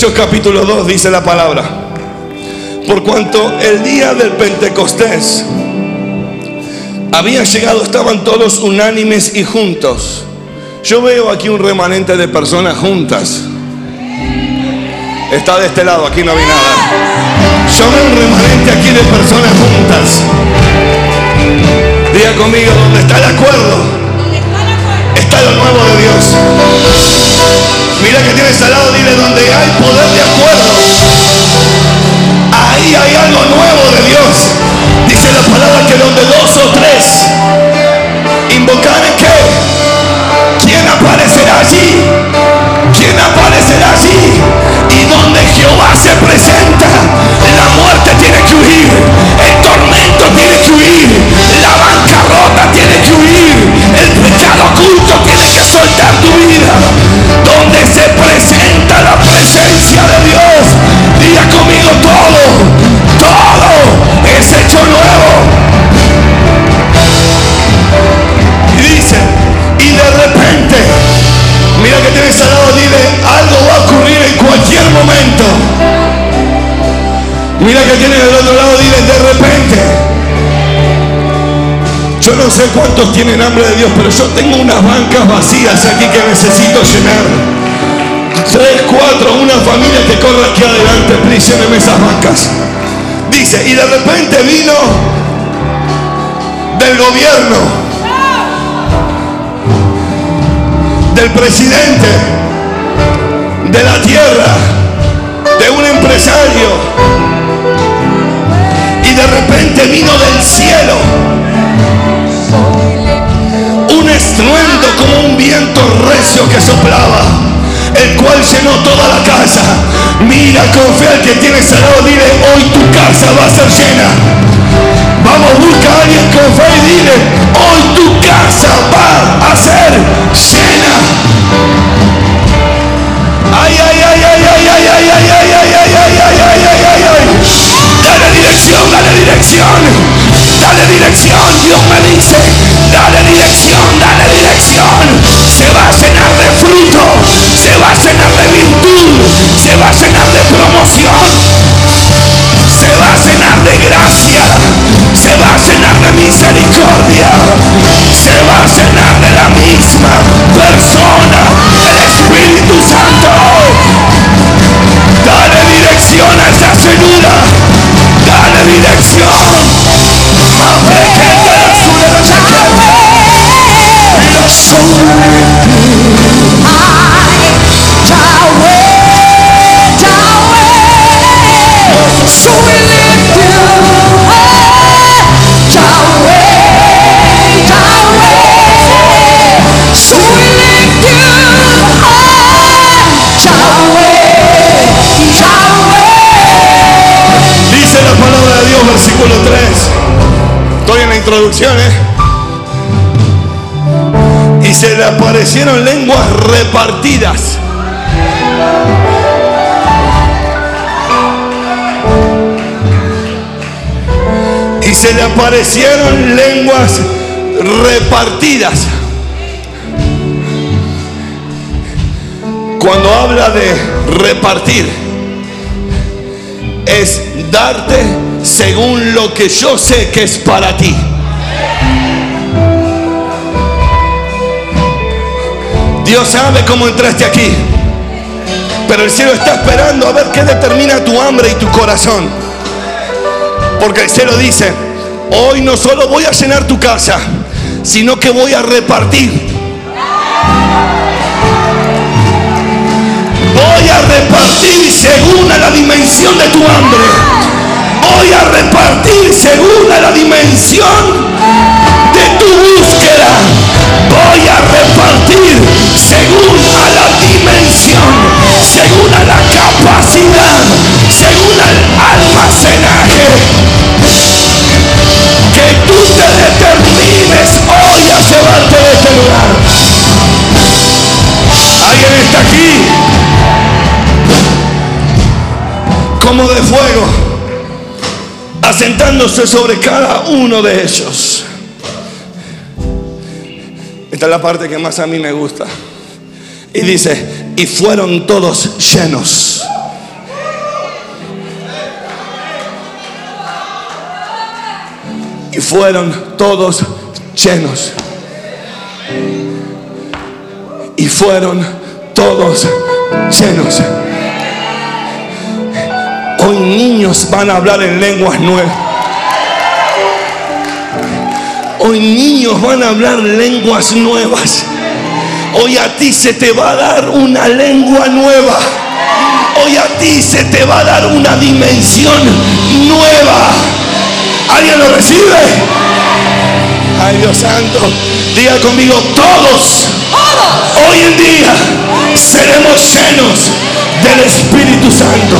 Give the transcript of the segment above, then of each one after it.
Hechos capítulo 2 dice la palabra. Por cuanto el día del Pentecostés había llegado, estaban todos unánimes y juntos. Yo veo aquí un remanente de personas juntas. Está de este lado, aquí no vi nada. Yo veo un remanente aquí de personas juntas. Diga conmigo, ¿dónde está el acuerdo? Está lo nuevo de Dios. Mira que tienes al lado, dile, donde hay poder de acuerdo. Ahí hay algo nuevo de Dios. Dice la palabra que donde dos o tres invocaren que, ¿quién aparecerá allí? ¿Quién aparecerá allí? Y donde Jehová se presenta, la muerte tiene que huir, el tormento tiene que huir, la bancarrota tiene que huir, pecado oculto tiene que soltar tu vida. Donde se presenta la presencia de Dios, diga conmigo todo, todo es hecho nuevo. Y dice, y de repente, mira que tienes al lado, dile, algo va a ocurrir en cualquier momento. Mira que tienes del otro lado, dile, de repente. Yo no sé cuántos tienen hambre de Dios, pero yo tengo unas bancas vacías aquí que necesito llenar. Tres, cuatro, una familia que corre aquí adelante, lléneme esas bancas. Dice, y de repente vino del gobierno del presidente de la tierra, de un empresario. Y de repente vino del cielo como un viento recio que soplaba, el cual llenó toda la casa. Mira con fe al que tienes al dile, hoy tu casa va a ser llena. Vamos, busca a alguien con fe y dile, hoy tu casa va a ser llena. Y se le aparecieron lenguas repartidas. Y se le aparecieron lenguas repartidas. Cuando habla de repartir, es darte según lo que yo sé que es para ti. Dios sabe cómo entraste aquí, pero el cielo está esperando a ver qué determina tu hambre y tu corazón. Porque el cielo dice, hoy no solo voy a llenar tu casa, sino que voy a repartir. Voy a repartir según la dimensión de tu hambre. Voy a repartir según a la dimensión de tu búsqueda. Voy a repartir según a la dimensión, según a la capacidad, según al almacenaje. Que tú te determines hoy a llevarte de este lugar. ¿Alguien está aquí? como de fuego, asentándose sobre cada uno de ellos. Esta es la parte que más a mí me gusta. Y dice, y fueron todos llenos. Y fueron todos llenos. Y fueron todos llenos. Hoy niños van a hablar en lenguas nuevas. Hoy niños van a hablar lenguas nuevas. Hoy a ti se te va a dar una lengua nueva. Hoy a ti se te va a dar una dimensión nueva. ¿Alguien lo recibe? Ay Dios santo. Diga conmigo, todos, hoy en día seremos llenos del Espíritu Santo.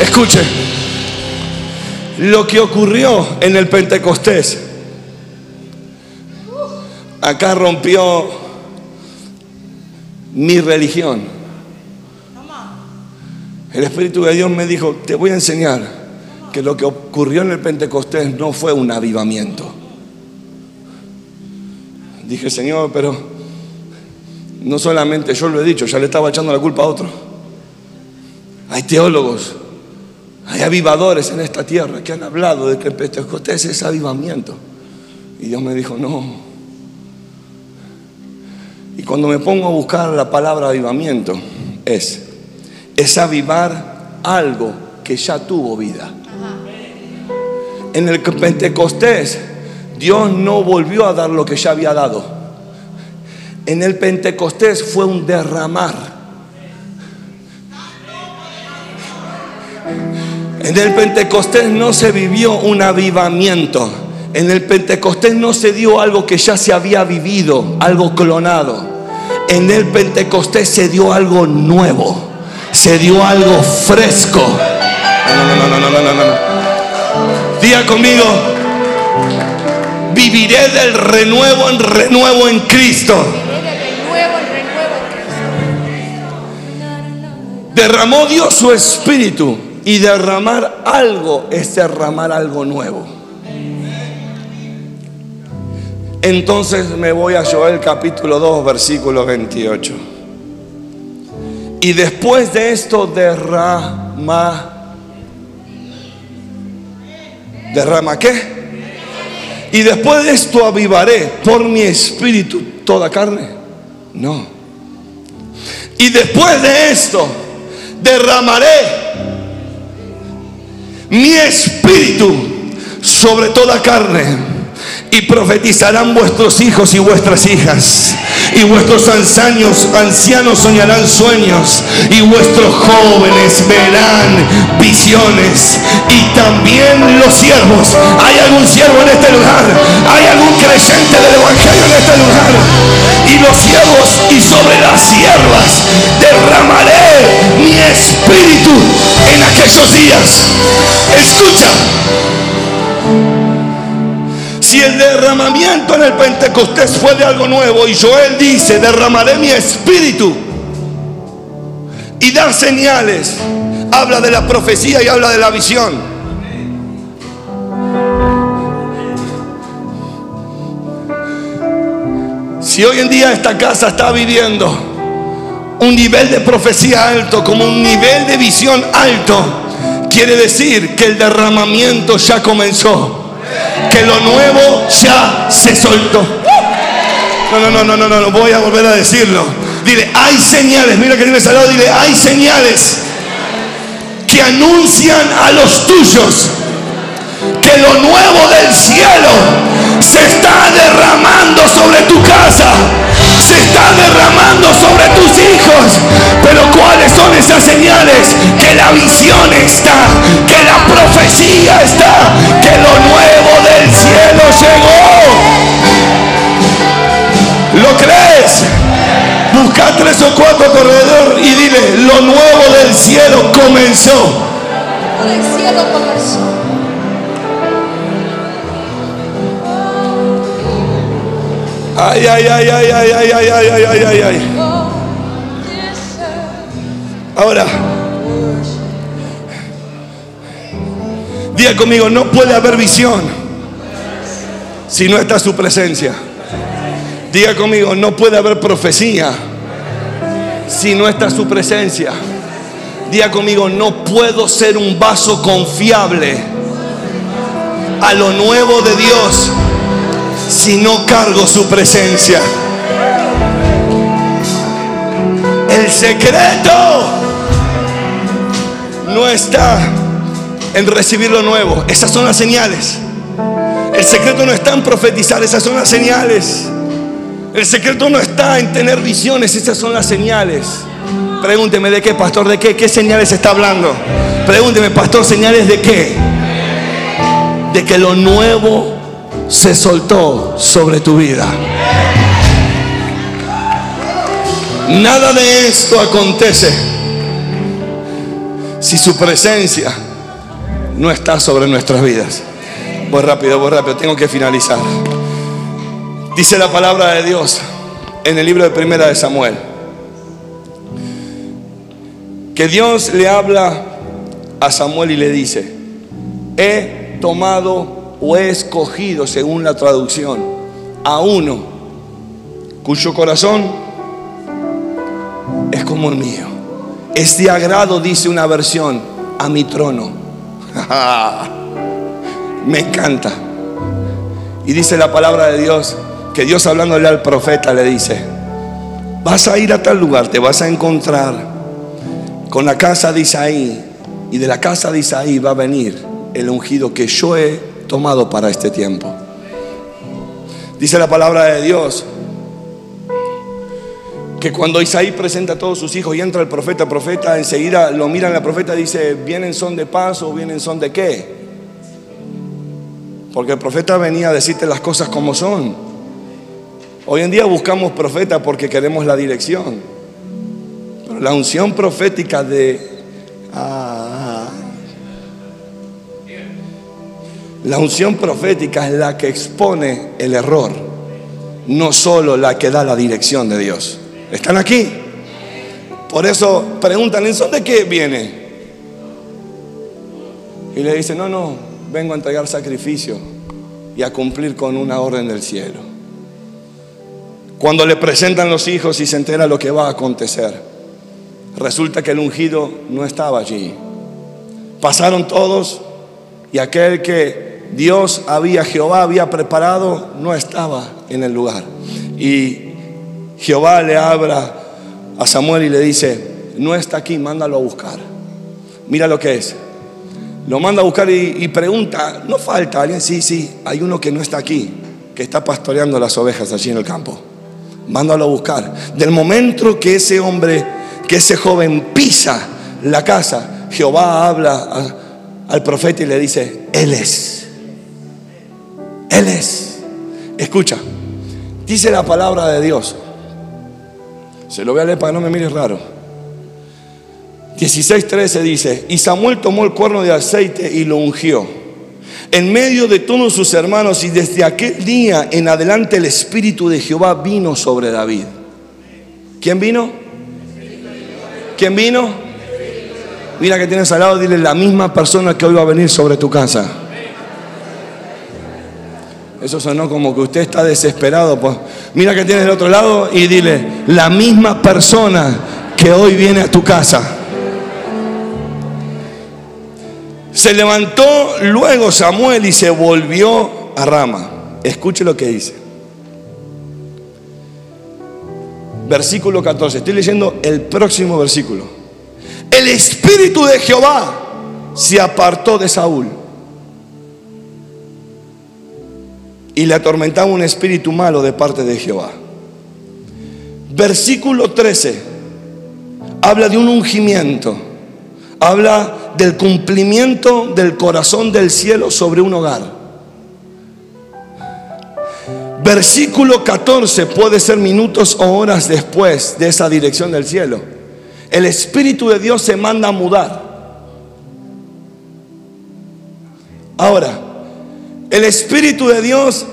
Escuche, lo que ocurrió en el Pentecostés, acá rompió mi religión. El Espíritu de Dios me dijo, te voy a enseñar que lo que ocurrió en el Pentecostés no fue un avivamiento. Dije, Señor, pero no solamente yo lo he dicho, ya le estaba echando la culpa a otro. Hay teólogos, hay avivadores en esta tierra que han hablado de que el Pentecostés es avivamiento. Y Dios me dijo, no. Y cuando me pongo a buscar la palabra avivamiento, es, es avivar algo que ya tuvo vida en el Pentecostés, Dios no volvió a dar lo que ya había dado. En el Pentecostés fue un derramar. En el Pentecostés no se vivió un avivamiento. En el Pentecostés no se dio algo que ya se había vivido, algo clonado. En el Pentecostés se dio algo nuevo. Se dio algo fresco. No, no, no, no, no, no. Diga conmigo, viviré del renuevo en renuevo en Cristo. Derramó Dios su espíritu y derramar algo es derramar algo nuevo. Entonces me voy a Joel capítulo 2, versículo 28. Y después de esto derrama ¿Derrama qué? Y después de esto avivaré por mi espíritu toda carne. No. Y después de esto derramaré mi espíritu sobre toda carne y profetizarán vuestros hijos y vuestras hijas. Y vuestros ancianos, ancianos soñarán sueños. Y vuestros jóvenes verán visiones. Y también los siervos. ¿Hay algún siervo en este lugar? ¿Hay algún creyente del Evangelio en este lugar? Y los siervos y sobre las siervas derramaré mi espíritu en aquellos días. Escucha. Si el derramamiento en el Pentecostés fue de algo nuevo y Joel dice, derramaré mi espíritu. Y dar señales, habla de la profecía y habla de la visión. Si hoy en día esta casa está viviendo un nivel de profecía alto, como un nivel de visión alto, quiere decir que el derramamiento ya comenzó que lo nuevo ya se soltó. No, no, no, no, no, no, no, voy a volver a decirlo. Dile, hay señales, mira que tienes al lado, dile, hay señales que anuncian a los tuyos que lo nuevo del cielo se está derramando sobre tu casa, está derramando sobre tus hijos. Pero ¿cuáles son esas señales? Que la visión está, que la profecía está, que lo nuevo del cielo llegó. ¿Lo crees? Busca tres o cuatro alrededor y dile, lo nuevo del cielo comenzó. El cielo comenzó. Ay, ay, ay, ay, ay, ay, ay, ay, ay, ay, ay. Ahora, diga conmigo, no puede haber visión si no está su presencia. Diga conmigo, no puede haber profecía si no está su presencia. Diga conmigo, no puedo ser un vaso confiable a lo nuevo de Dios si no cargo su presencia. El secreto no está en recibir lo nuevo. Esas son las señales. El secreto no está en profetizar, esas son las señales. El secreto no está en tener visiones, esas son las señales. Pregúnteme de qué, pastor, de qué, qué señales está hablando. Pregúnteme, pastor, señales de qué. De que lo nuevo se soltó sobre tu vida. Nada de esto acontece si su presencia no está sobre nuestras vidas. Voy rápido, voy rápido, tengo que finalizar. Dice la palabra de Dios en el libro de Primera de Samuel que Dios le habla a Samuel y le dice, he tomado o he escogido, según la traducción, a uno cuyo corazón es como el mío. Es de agrado, dice una versión, a mi trono. Me encanta. Y dice la palabra de Dios, que Dios hablándole al profeta le dice, vas a ir a tal lugar, te vas a encontrar con la casa de Isaí. Y de la casa de Isaí va a venir el ungido que yo he tomado para este tiempo. Dice la palabra de Dios que cuando Isaí presenta a todos sus hijos y entra el profeta, profeta enseguida lo miran la profeta dice, ¿vienen son de paz o vienen son de qué? Porque el profeta venía a decirte las cosas como son. Hoy en día buscamos profeta porque queremos la dirección la unción profética de... Ah, la unción profética es la que expone el error, no solo la que da la dirección de Dios. ¿Están aquí? Por eso preguntan, ¿en de qué viene? Y le dice, no, no, vengo a entregar sacrificio y a cumplir con una orden del cielo. Cuando le presentan los hijos y se entera lo que va a acontecer. Resulta que el ungido no estaba allí. Pasaron todos y aquel que Dios había, Jehová había preparado, no estaba en el lugar. Y Jehová le habla a Samuel y le dice, no está aquí, mándalo a buscar. Mira lo que es. Lo manda a buscar y, y, pregunta, ¿no falta alguien? Sí, sí, hay uno que no está aquí, que está pastoreando las ovejas allí en el campo. Mándalo a buscar. Del momento que ese hombre que ese joven pisa la casa, Jehová habla al profeta y le dice, Él es. Él es. Escucha, dice la palabra de Dios. Se lo voy a leer para que no me mires raro. 16:13 dice, y Samuel tomó el cuerno de aceite y lo ungió en medio de todos sus hermanos y desde aquel día en adelante el Espíritu de Jehová vino sobre David. ¿Quién vino? ¿Quién vino? Mira que tienes al lado, dile la misma persona que hoy va a venir sobre tu casa. Eso sonó como que usted está desesperado. Pues. Mira que tienes del otro lado y dile, la misma persona que hoy viene a tu casa. Se levantó luego Samuel y se volvió a Rama. Escuche lo que dice. versículo 14. Estoy leyendo el próximo versículo. El espíritu de Jehová se apartó de Saúl y le atormentaba un espíritu malo de parte de Jehová. Versículo 13 habla de un ungimiento, habla del cumplimiento del corazón del cielo sobre un hogar. Versículo 14 puede ser minutos o horas después de esa dirección del cielo. El Espíritu de Dios se manda a mudar. Ahora, el Espíritu de Dios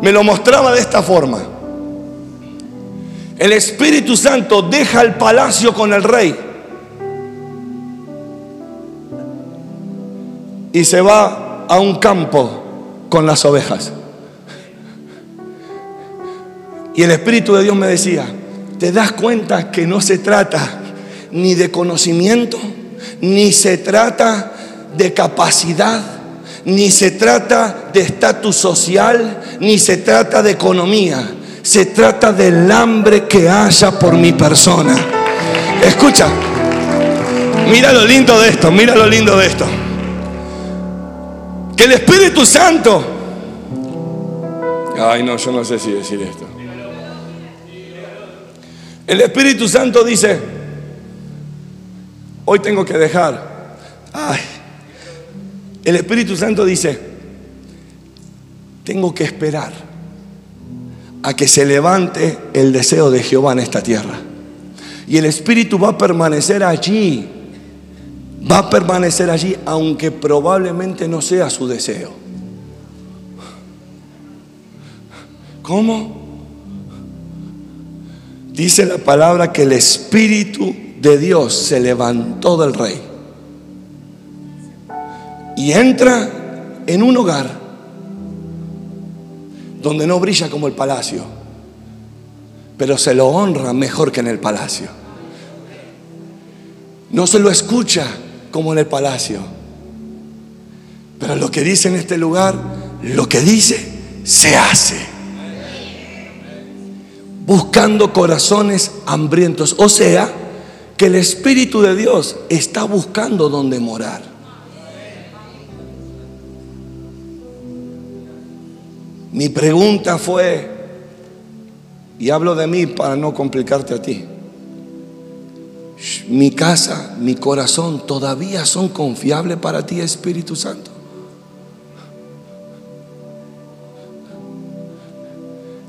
me lo mostraba de esta forma. El Espíritu Santo deja el palacio con el rey y se va a un campo con las ovejas. Y el Espíritu de Dios me decía, ¿te das cuenta que no se trata ni de conocimiento, ni se trata de capacidad, ni se trata de estatus social, ni se trata de economía. Se trata del hambre que haya por mi persona. Escucha, mira lo lindo de esto, mira lo lindo de esto. Que el Espíritu Santo... Ay, no, yo no sé si decir esto. El Espíritu Santo dice, hoy tengo que dejar. Ay, el Espíritu Santo dice, tengo que esperar a que se levante el deseo de Jehová en esta tierra. Y el Espíritu va a permanecer allí, va a permanecer allí, aunque probablemente no sea su deseo. ¿Cómo? Dice la palabra que el Espíritu de Dios se levantó del rey y entra en un hogar donde no brilla como el palacio, pero se lo honra mejor que en el palacio. No se lo escucha como en el palacio, pero lo que dice en este lugar, lo que dice, se hace buscando corazones hambrientos. O sea, que el Espíritu de Dios está buscando donde morar. Mi pregunta fue, y hablo de mí para no complicarte a ti, mi casa, mi corazón todavía son confiables para ti, Espíritu Santo.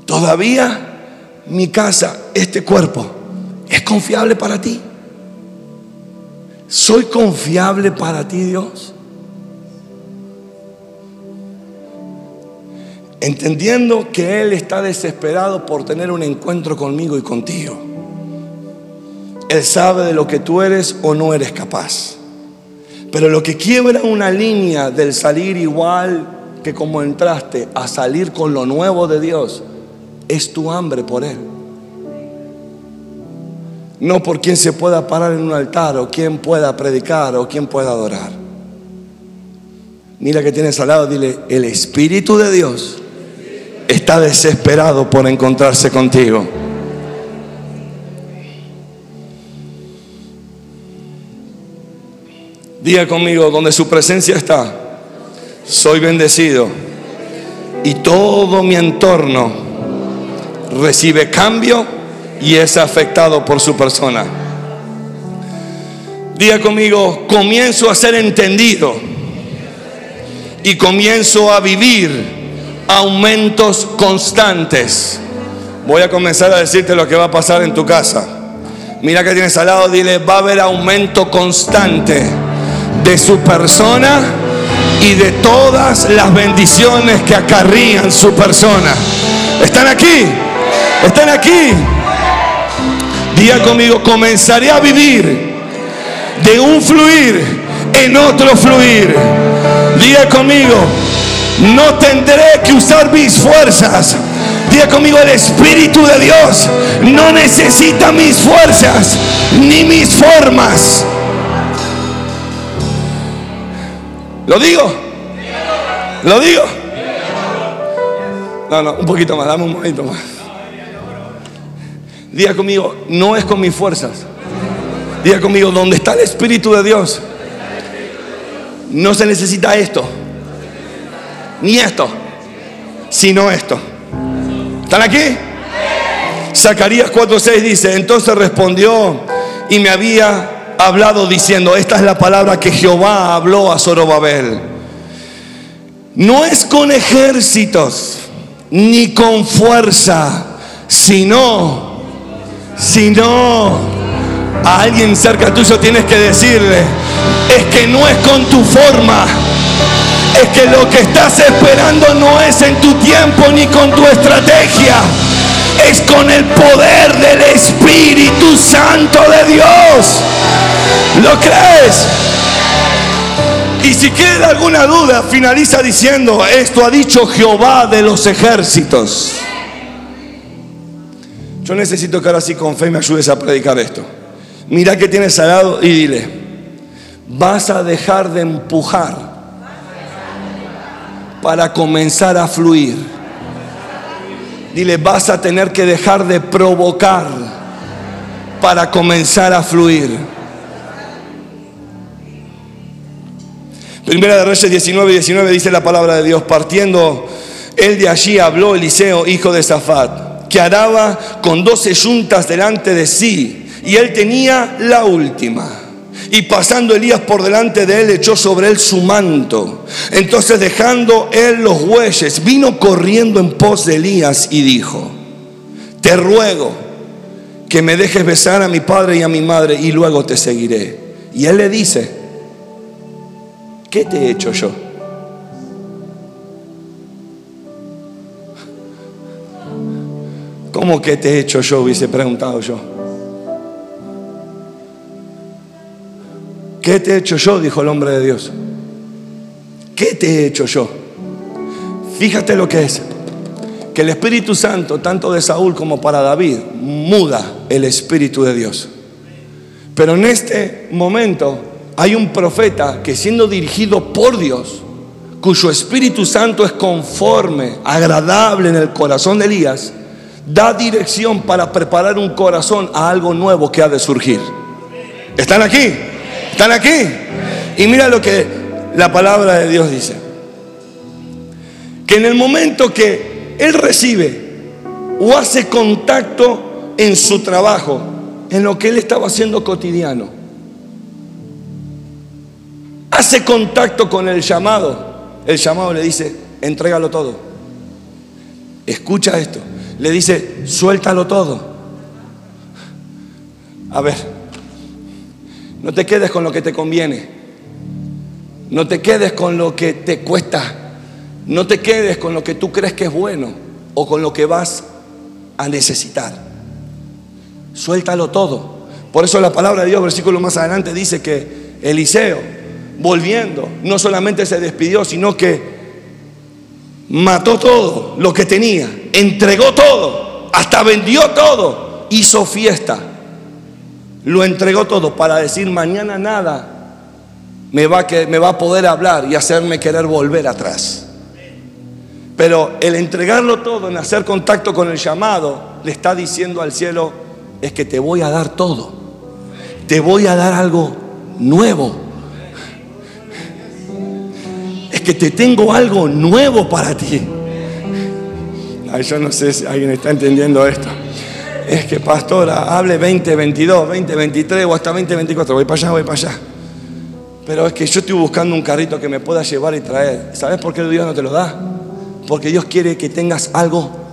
Todavía mi casa, este cuerpo, es confiable para ti. ¿Soy confiable para ti, Dios? Entendiendo que Él está desesperado por tener un encuentro conmigo y contigo. Él sabe de lo que tú eres o no eres capaz. Pero lo que quiebra una línea del salir igual que como entraste a salir con lo nuevo de Dios es tu hambre por Él. No por quien se pueda parar en un altar o quien pueda predicar o quien pueda adorar. Mira que tienes al lado, dile, el Espíritu de Dios está desesperado por encontrarse contigo. Diga conmigo, donde su presencia está, soy bendecido y todo mi entorno recibe cambio y es afectado por su persona. Diga conmigo, comienzo a ser entendido y comienzo a vivir aumentos constantes. Voy a comenzar a decirte lo que va a pasar en tu casa. Mira que tienes al lado, dile, va a haber aumento constante de su persona y de todas las bendiciones que acarrían su persona. ¿Están aquí? ¿Están aquí? Día conmigo, comenzaré a vivir de un fluir en otro fluir. Día conmigo, no tendré que usar mis fuerzas. Día conmigo, el Espíritu de Dios no necesita mis fuerzas ni mis formas. ¿Lo digo? ¿Lo digo? No, no, un poquito más, dame un momento más. Diga conmigo, no es con mis fuerzas. Diga conmigo, donde está el Espíritu de Dios, no se necesita esto, ni esto, sino esto. ¿Están aquí? Zacarías 4:6 dice, entonces respondió y me había hablado diciendo, esta es la palabra que Jehová habló a Zorobabel. No es con ejércitos ni con fuerza, sino si no, a alguien cerca tuyo tienes que decirle, es que no es con tu forma, es que lo que estás esperando no es en tu tiempo ni con tu estrategia, es con el poder del Espíritu Santo de Dios. ¿Lo crees? Y si queda alguna duda, finaliza diciendo, esto ha dicho Jehová de los ejércitos. Yo necesito que ahora sí con fe me ayudes a predicar esto. Mira que tienes al lado y dile, vas a dejar de empujar para comenzar a fluir. Dile, vas a tener que dejar de provocar para comenzar a fluir. Primera de Reyes 19, 19 dice la palabra de Dios, partiendo él de allí habló Eliseo, hijo de Zafat, que araba con doce yuntas delante de sí, y él tenía la última. Y pasando Elías por delante de él, echó sobre él su manto. Entonces dejando él los bueyes, vino corriendo en pos de Elías y dijo, te ruego que me dejes besar a mi padre y a mi madre y luego te seguiré. Y él le dice, ¿qué te he hecho yo? ¿Cómo que te he hecho yo? Hubiese preguntado yo. ¿Qué te he hecho yo? Dijo el hombre de Dios. ¿Qué te he hecho yo? Fíjate lo que es. Que el Espíritu Santo, tanto de Saúl como para David, muda el Espíritu de Dios. Pero en este momento hay un profeta que siendo dirigido por Dios, cuyo Espíritu Santo es conforme, agradable en el corazón de Elías, da dirección para preparar un corazón a algo nuevo que ha de surgir. ¿Están aquí? ¿Están aquí? Y mira lo que la palabra de Dios dice. Que en el momento que Él recibe o hace contacto en su trabajo, en lo que Él estaba haciendo cotidiano, hace contacto con el llamado, el llamado le dice, entrégalo todo. Escucha esto le dice, suéltalo todo. A ver, no te quedes con lo que te conviene. No te quedes con lo que te cuesta. No te quedes con lo que tú crees que es bueno o con lo que vas a necesitar. Suéltalo todo. Por eso la palabra de Dios, versículo más adelante, dice que Eliseo, volviendo, no solamente se despidió, sino que mató todo lo que tenía, entregó todo, hasta vendió todo, hizo fiesta, lo entregó todo para decir mañana nada me va, a, me va a poder hablar y hacerme querer volver atrás. Pero el entregarlo todo, en hacer contacto con el llamado, le está diciendo al cielo, es que te voy a dar todo, te voy a dar algo nuevo que te tengo algo nuevo para ti. Ay, yo no sé si alguien está entendiendo esto. Es que, pastora, hable 2022, 2023 o hasta 2024. Voy para allá, voy para allá. Pero es que yo estoy buscando un carrito que me pueda llevar y traer. ¿Sabes por qué Dios no te lo da? Porque Dios quiere que tengas algo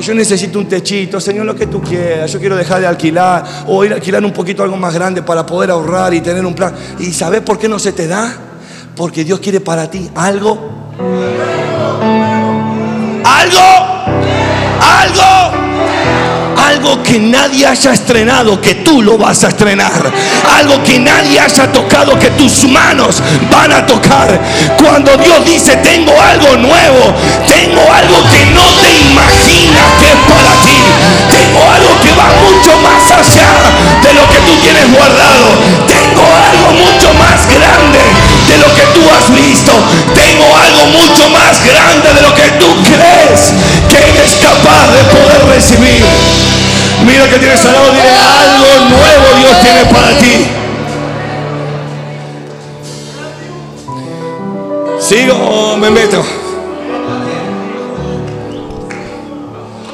yo necesito un techito, Señor, lo que tú quieras. Yo quiero dejar de alquilar o ir a alquilar un poquito algo más grande para poder ahorrar y tener un plan. ¿Y sabes por qué no se te da? Porque Dios quiere para ti algo. Algo. Algo que nadie haya estrenado, que tú lo vas a estrenar. Algo que nadie haya tocado, que tus manos van a tocar. Cuando Dios dice, tengo algo nuevo, tengo algo que no te imaginas que es para ti. Tengo algo que va mucho más allá de lo que tú tienes guardado. Tengo algo mucho más grande de lo que tú has visto. Tengo algo mucho más grande de lo que tú crees que eres capaz de poder recibir. Mira que tienes al lado, dile algo nuevo Dios tiene para ti. ¿Sigo o me meto?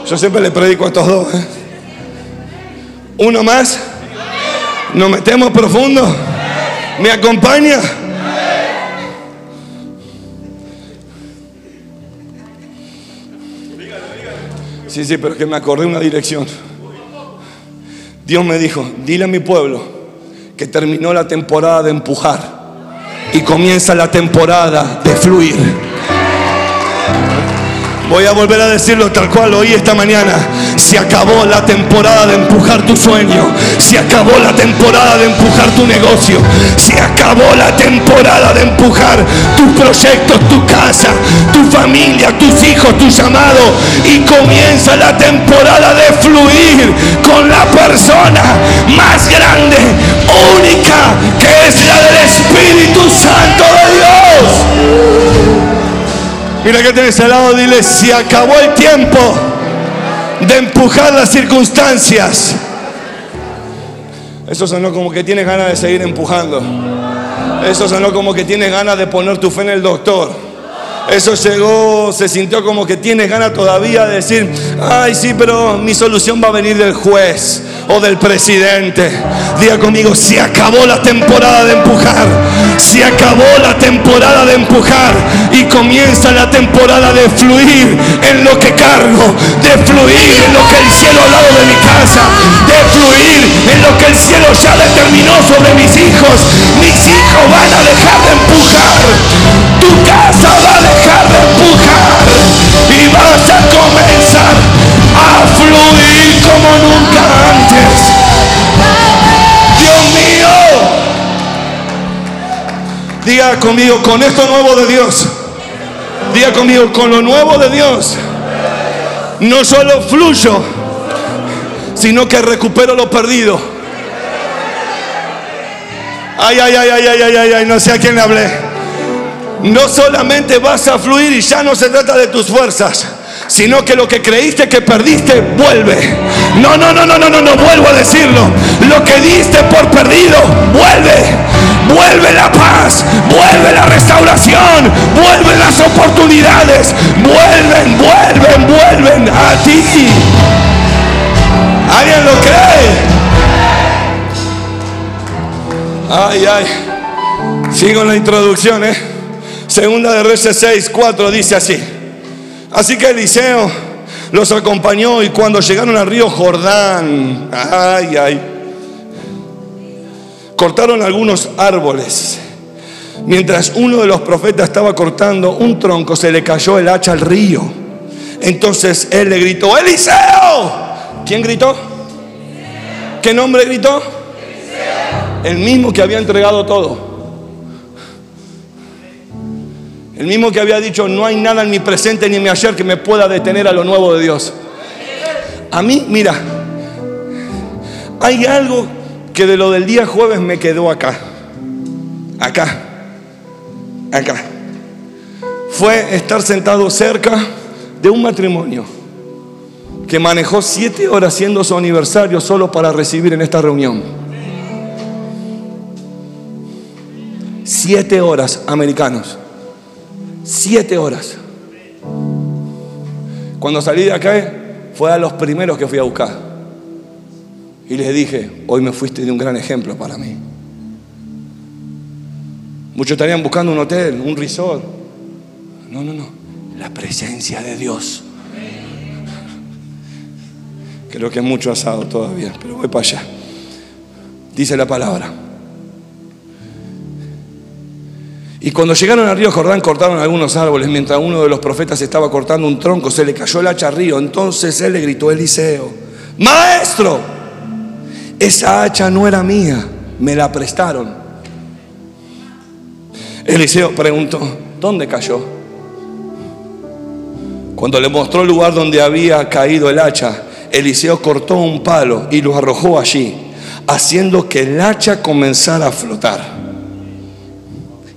Yo siempre le predico a estos dos. ¿eh? Uno más. Nos metemos profundo. ¿Me acompaña? Sí, sí, pero es que me acordé una dirección. Dios me dijo, dile a mi pueblo que terminó la temporada de empujar y comienza la temporada de fluir. Voy a volver a decirlo tal cual hoy esta mañana. Se acabó la temporada de empujar tu sueño. Se acabó la temporada de empujar tu negocio. Se acabó la temporada de empujar tus proyectos, tu casa, tu familia, tus hijos, tu llamado. Y comienza la temporada de fluir con la persona más grande única que es la del Espíritu Santo de Dios. Mira que tienes al lado, dile, si acabó el tiempo de empujar las circunstancias. Eso sonó como que tienes ganas de seguir empujando. Eso sonó como que tienes ganas de poner tu fe en el doctor. Eso llegó, se sintió como que tienes ganas todavía de decir, ay sí, pero mi solución va a venir del juez o del presidente. Diga conmigo, se acabó la temporada de empujar. Se acabó la temporada de empujar y comienza la temporada de fluir en lo que cargo, de fluir en lo que el cielo al lado de mi casa, de fluir en lo que el cielo ya determinó sobre mis hijos. Mis hijos van a dejar de empujar. Tu casa va a dejar de empujar y vas a comenzar a fluir como nunca antes. Dios mío. Diga conmigo, con esto nuevo de Dios. Diga conmigo, con lo nuevo de Dios. No solo fluyo, sino que recupero lo perdido. Ay, ay, ay, ay, ay, ay, ay, ay, no sé a quién le hablé. No solamente vas a fluir y ya no se trata de tus fuerzas sino que lo que creíste que perdiste vuelve. No, no, no, no, no, no, no, vuelvo a decirlo. Lo que diste por perdido vuelve. Vuelve la paz, vuelve la restauración, vuelven las oportunidades, vuelven, vuelven, vuelven a ti. ¿Alguien lo cree? Ay, ay. Sigo la introducción, ¿eh? Segunda de Reyes 6, 4 dice así. Así que Eliseo los acompañó y cuando llegaron al río Jordán, ay, ay, cortaron algunos árboles. Mientras uno de los profetas estaba cortando un tronco, se le cayó el hacha al río. Entonces él le gritó, Eliseo. ¿Quién gritó? ¿Qué nombre gritó? El mismo que había entregado todo. El mismo que había dicho, no hay nada en mi presente ni en mi ayer que me pueda detener a lo nuevo de Dios. A mí, mira, hay algo que de lo del día jueves me quedó acá. Acá. Acá. Fue estar sentado cerca de un matrimonio que manejó siete horas siendo su aniversario solo para recibir en esta reunión. Siete horas americanos. Siete horas. Cuando salí de acá, fue a los primeros que fui a buscar. Y les dije, hoy me fuiste de un gran ejemplo para mí. Muchos estarían buscando un hotel, un resort. No, no, no. La presencia de Dios. Creo que mucho asado todavía, pero voy para allá. Dice la palabra. Y cuando llegaron al río Jordán cortaron algunos árboles. Mientras uno de los profetas estaba cortando un tronco, se le cayó el hacha río. Entonces él le gritó a Eliseo, Maestro, esa hacha no era mía, me la prestaron. Eliseo preguntó, ¿dónde cayó? Cuando le mostró el lugar donde había caído el hacha, Eliseo cortó un palo y lo arrojó allí, haciendo que el hacha comenzara a flotar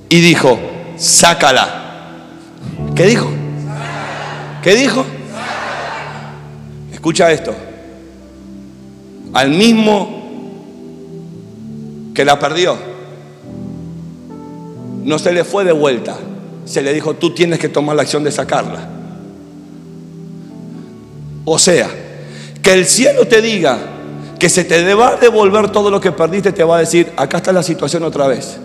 y dijo, sácala. ¿Qué dijo? ¿Qué dijo? Escucha esto. Al mismo que la perdió, no se le fue de vuelta. Se le dijo, tú tienes que tomar la acción de sacarla. O sea, que el cielo te diga que se te deba devolver todo lo que perdiste, te va a decir, acá está la situación otra vez.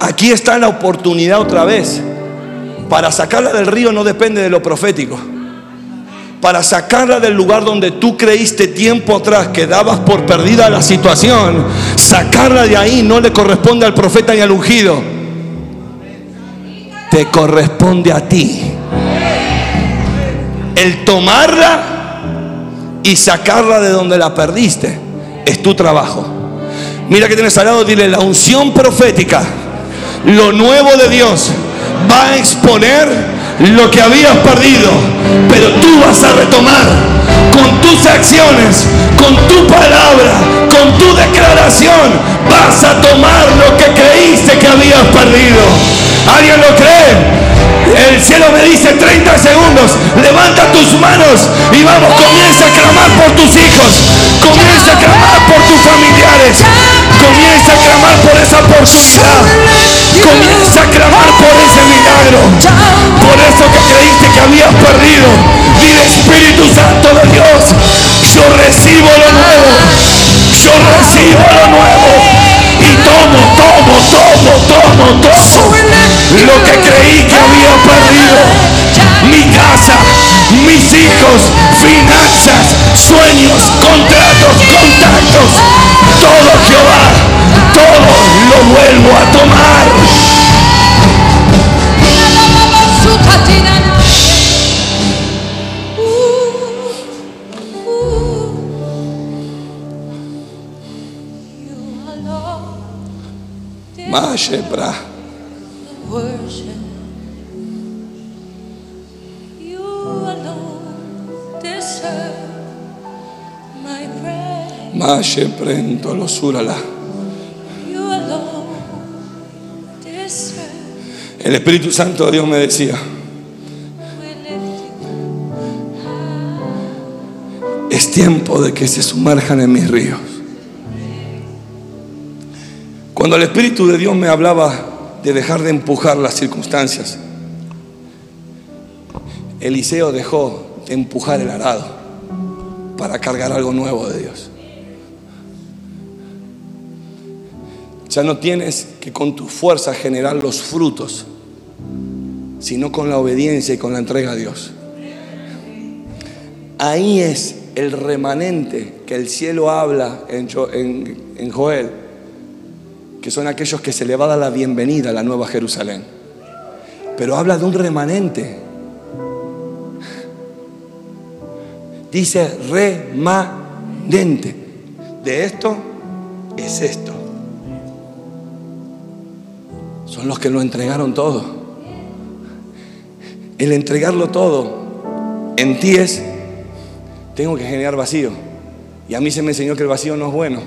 Aquí está la oportunidad otra vez. Para sacarla del río no depende de lo profético. Para sacarla del lugar donde tú creíste tiempo atrás que dabas por perdida la situación, sacarla de ahí no le corresponde al profeta ni al ungido. Te corresponde a ti. El tomarla y sacarla de donde la perdiste es tu trabajo. Mira que tienes al lado, dile la unción profética lo nuevo de Dios va a exponer lo que habías perdido, pero tú vas a retomar con tus acciones, con tu palabra, con tu declaración, vas a tomar lo que creíste que habías perdido. ¿Alguien lo cree? El cielo me dice 30 segundos. Levanta tus manos y vamos, comienza a clamar por tus hijos. Comienza a clamar por tus familiares. Comienza a clamar por esa oportunidad. Comienza a clamar por ese milagro. Por eso que creíste que habías perdido. Dile Espíritu Santo de Dios. Yo recibo lo nuevo. Yo recibo lo nuevo. Y tomo, tomo, tomo, tomo, tomo. Lo que creí que había perdido. Mi casa, mis hijos, finanzas, sueños, contratos, contactos. Todo Jehová, todo lo vuelvo a tomar. El Espíritu Santo de Dios me decía, es tiempo de que se sumerjan en mis ríos. Cuando el Espíritu de Dios me hablaba de dejar de empujar las circunstancias, Eliseo dejó de empujar el arado para cargar algo nuevo de Dios. Ya no tienes que con tu fuerza generar los frutos, sino con la obediencia y con la entrega a Dios. Ahí es el remanente que el cielo habla en, en Joel, que son aquellos que se le va a dar la bienvenida a la nueva Jerusalén. Pero habla de un remanente. Dice remanente. De esto es esto. Son los que lo entregaron todo. El entregarlo todo en ti es tengo que generar vacío. Y a mí se me enseñó que el vacío no es bueno.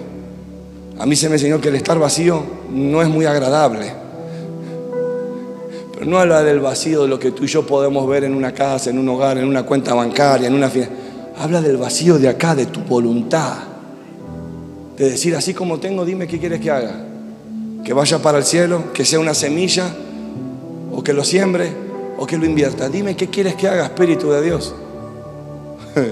A mí se me enseñó que el estar vacío no es muy agradable. Pero no habla del vacío de lo que tú y yo podemos ver en una casa, en un hogar, en una cuenta bancaria, en una fiesta. Habla del vacío de acá, de tu voluntad. De decir, así como tengo, dime qué quieres que haga. Que vaya para el cielo, que sea una semilla, o que lo siembre, o que lo invierta. Dime qué quieres que haga, Espíritu de Dios.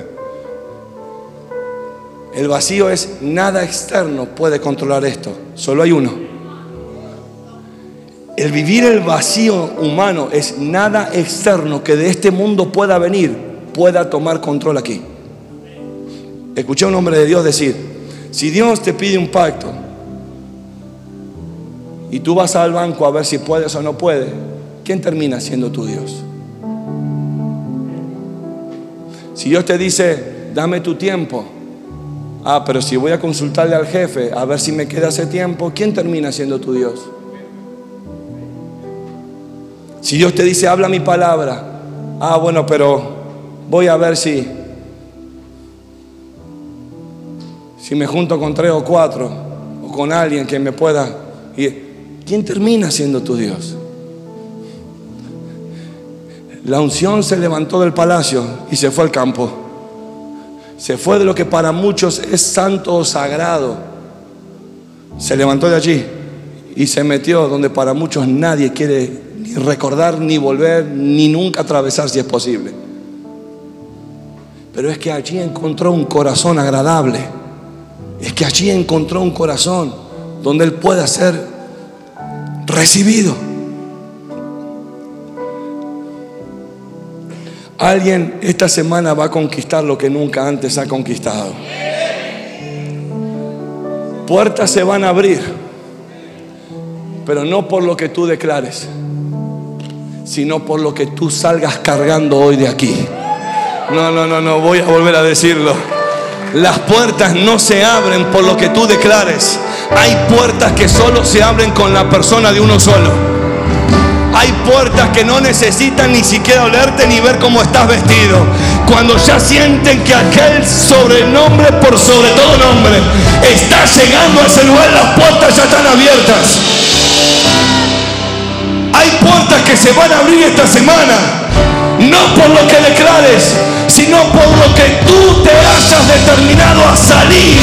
El vacío es nada externo puede controlar esto, solo hay uno. El vivir el vacío humano es nada externo que de este mundo pueda venir, pueda tomar control aquí. Escuché a un hombre de Dios decir, si Dios te pide un pacto y tú vas al banco a ver si puedes o no puedes, ¿quién termina siendo tu Dios? Si Dios te dice, dame tu tiempo, Ah, pero si voy a consultarle al jefe a ver si me queda ese tiempo, ¿quién termina siendo tu Dios? Si Dios te dice, habla mi palabra, ah, bueno, pero voy a ver si, si me junto con tres o cuatro, o con alguien que me pueda. ir. ¿Quién termina siendo tu Dios? La unción se levantó del palacio y se fue al campo. Se fue de lo que para muchos es santo o sagrado. Se levantó de allí y se metió donde para muchos nadie quiere ni recordar, ni volver, ni nunca atravesar si es posible. Pero es que allí encontró un corazón agradable. Es que allí encontró un corazón donde él pueda ser recibido. Alguien esta semana va a conquistar lo que nunca antes ha conquistado. Puertas se van a abrir, pero no por lo que tú declares, sino por lo que tú salgas cargando hoy de aquí. No, no, no, no, voy a volver a decirlo. Las puertas no se abren por lo que tú declares. Hay puertas que solo se abren con la persona de uno solo. Hay puertas que no necesitan ni siquiera olerte ni ver cómo estás vestido. Cuando ya sienten que aquel sobrenombre por sobre todo nombre está llegando a ese lugar, las puertas ya están abiertas. Hay puertas que se van a abrir esta semana. No por lo que declares, sino por lo que tú te hayas determinado a salir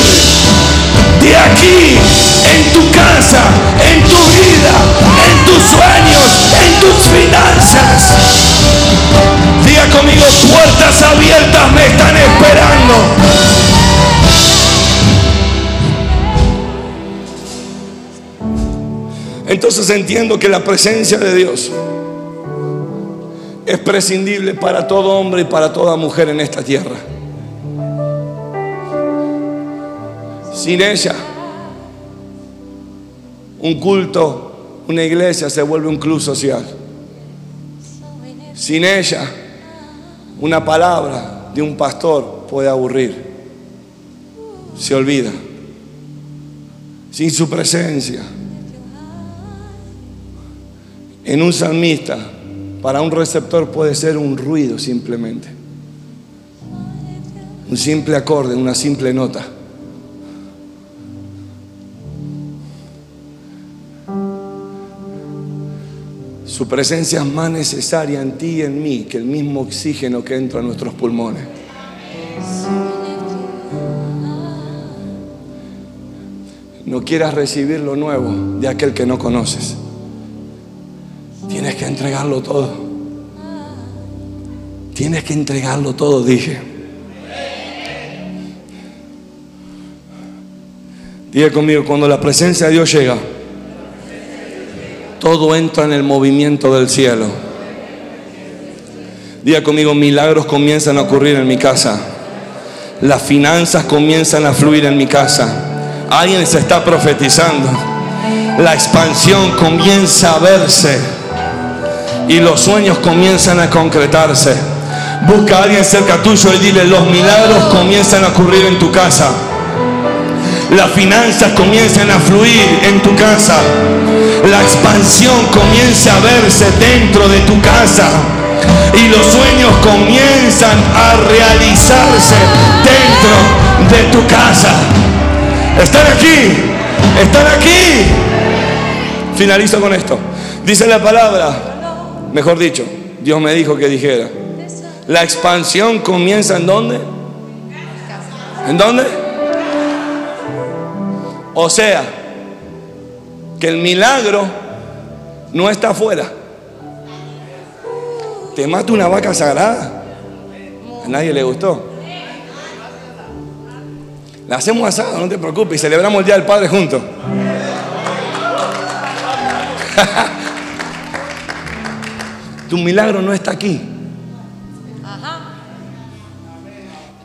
de aquí, en tu casa, en tu vida, en tus sueños, en tus finanzas. Diga conmigo, puertas abiertas me están esperando. Entonces entiendo que la presencia de Dios es prescindible para todo hombre y para toda mujer en esta tierra. Sin ella, un culto, una iglesia se vuelve un club social. Sin ella, una palabra de un pastor puede aburrir. Se olvida. Sin su presencia. En un salmista, para un receptor puede ser un ruido simplemente. Un simple acorde, una simple nota. Su presencia es más necesaria en ti y en mí que el mismo oxígeno que entra a nuestros pulmones. No quieras recibir lo nuevo de aquel que no conoces. Tienes que entregarlo todo. Tienes que entregarlo todo, dije. Diga conmigo, cuando la presencia de Dios llega, todo entra en el movimiento del cielo. Diga conmigo, milagros comienzan a ocurrir en mi casa. Las finanzas comienzan a fluir en mi casa. Alguien se está profetizando. La expansión comienza a verse y los sueños comienzan a concretarse. Busca a alguien cerca tuyo y dile, los milagros comienzan a ocurrir en tu casa. Las finanzas comienzan a fluir en tu casa. La expansión comienza a verse dentro de tu casa. Y los sueños comienzan a realizarse dentro de tu casa. Están aquí. Están aquí. Finalizo con esto. Dice la palabra, mejor dicho, Dios me dijo que dijera. La expansión comienza en dónde? ¿En dónde? O sea, que el milagro no está afuera. Te mata una vaca sagrada. A nadie le gustó. La hacemos asada, no te preocupes, y celebramos el Día del Padre juntos. tu milagro no está aquí.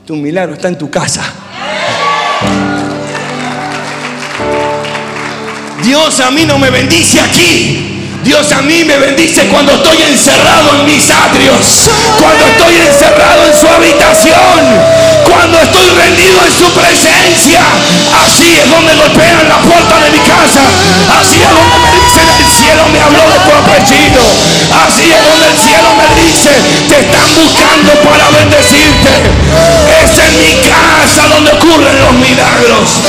Tu milagro está en tu casa. Dios a mí no me bendice aquí. Dios a mí me bendice cuando estoy encerrado en mis atrios, cuando estoy encerrado en su habitación, cuando estoy rendido en su presencia. Así es donde golpean la puerta de mi casa. Así es donde me dicen el cielo me habló de tu apellido. Así es donde el cielo me dice, te están buscando para bendecirte. Es en mi casa donde ocurren los milagros.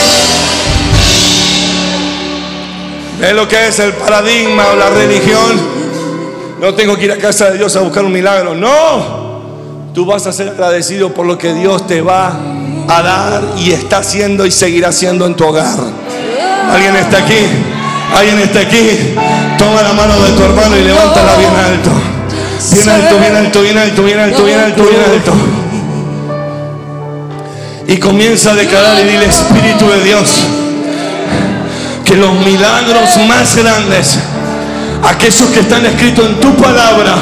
Es lo que es el paradigma o la religión. No tengo que ir a casa de Dios a buscar un milagro. No. Tú vas a ser agradecido por lo que Dios te va a dar y está haciendo y seguirá haciendo en tu hogar. ¿Alguien está aquí? ¿Alguien está aquí? Toma la mano de tu hermano y levántala bien alto. Bien alto, bien alto, bien alto, bien alto, bien alto, bien alto. Y comienza a declarar y dile, Espíritu de Dios que los milagros más grandes, aquellos que están escritos en tu palabra,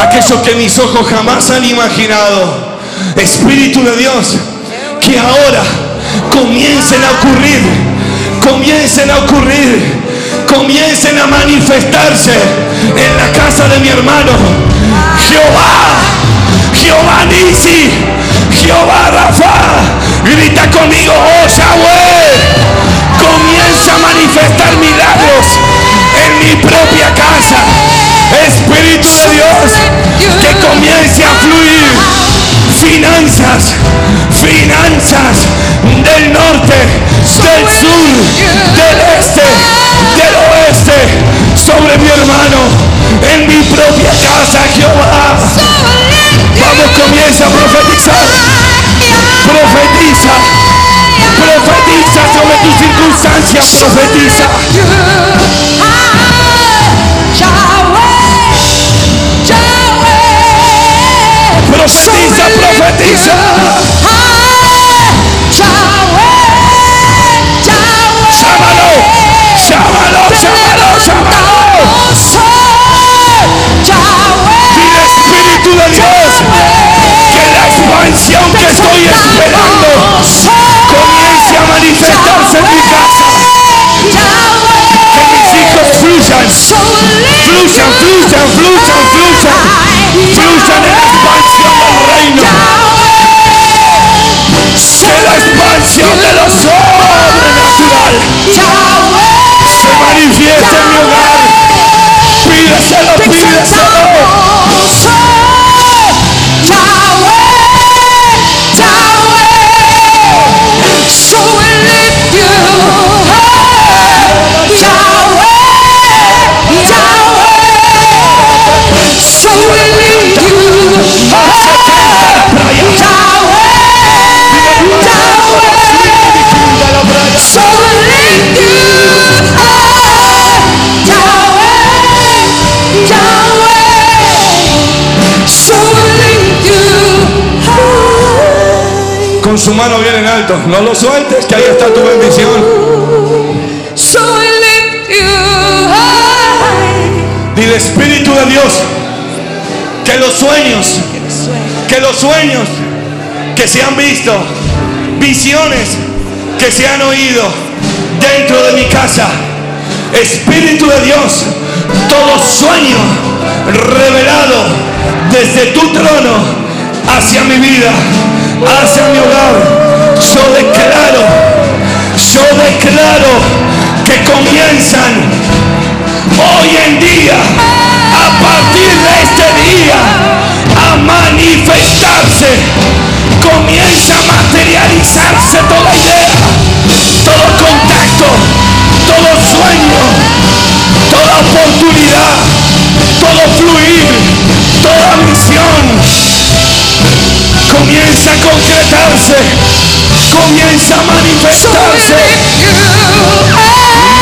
aquellos que mis ojos jamás han imaginado, Espíritu de Dios, que ahora comiencen a ocurrir, comiencen a ocurrir, comiencen a manifestarse en la casa de mi hermano. Jehová, Jehová Nisi, Jehová Rafa, grita conmigo, oh Yahweh manifestar milagros en mi propia casa. Dios que comience a fluir finanzas, finanzas del norte, del sur, del este, del oeste, sobre mi hermano, en mi propia casa, Jehová. Vamos, comienza a profetizar. Profetiza. Profetiza sobre tus circunstancias. Profetiza. Profetiza, profetiza. Con su mano bien en alto. No lo sueltes, que ahí está tu bendición. Dile Espíritu de Dios. Que los sueños, que los sueños que se han visto, visiones que se han oído dentro de mi casa. Espíritu de Dios, todo sueño revelado desde tu trono hacia mi vida, hacia mi hogar. Yo declaro, yo declaro que comienzan hoy en día, a partir de este día, a manifestarse. Comienza a materializarse toda idea, todo contacto, todo sueño, toda oportunidad, todo fluir, toda misión. Comienza a concretarse, comienza a manifestarse.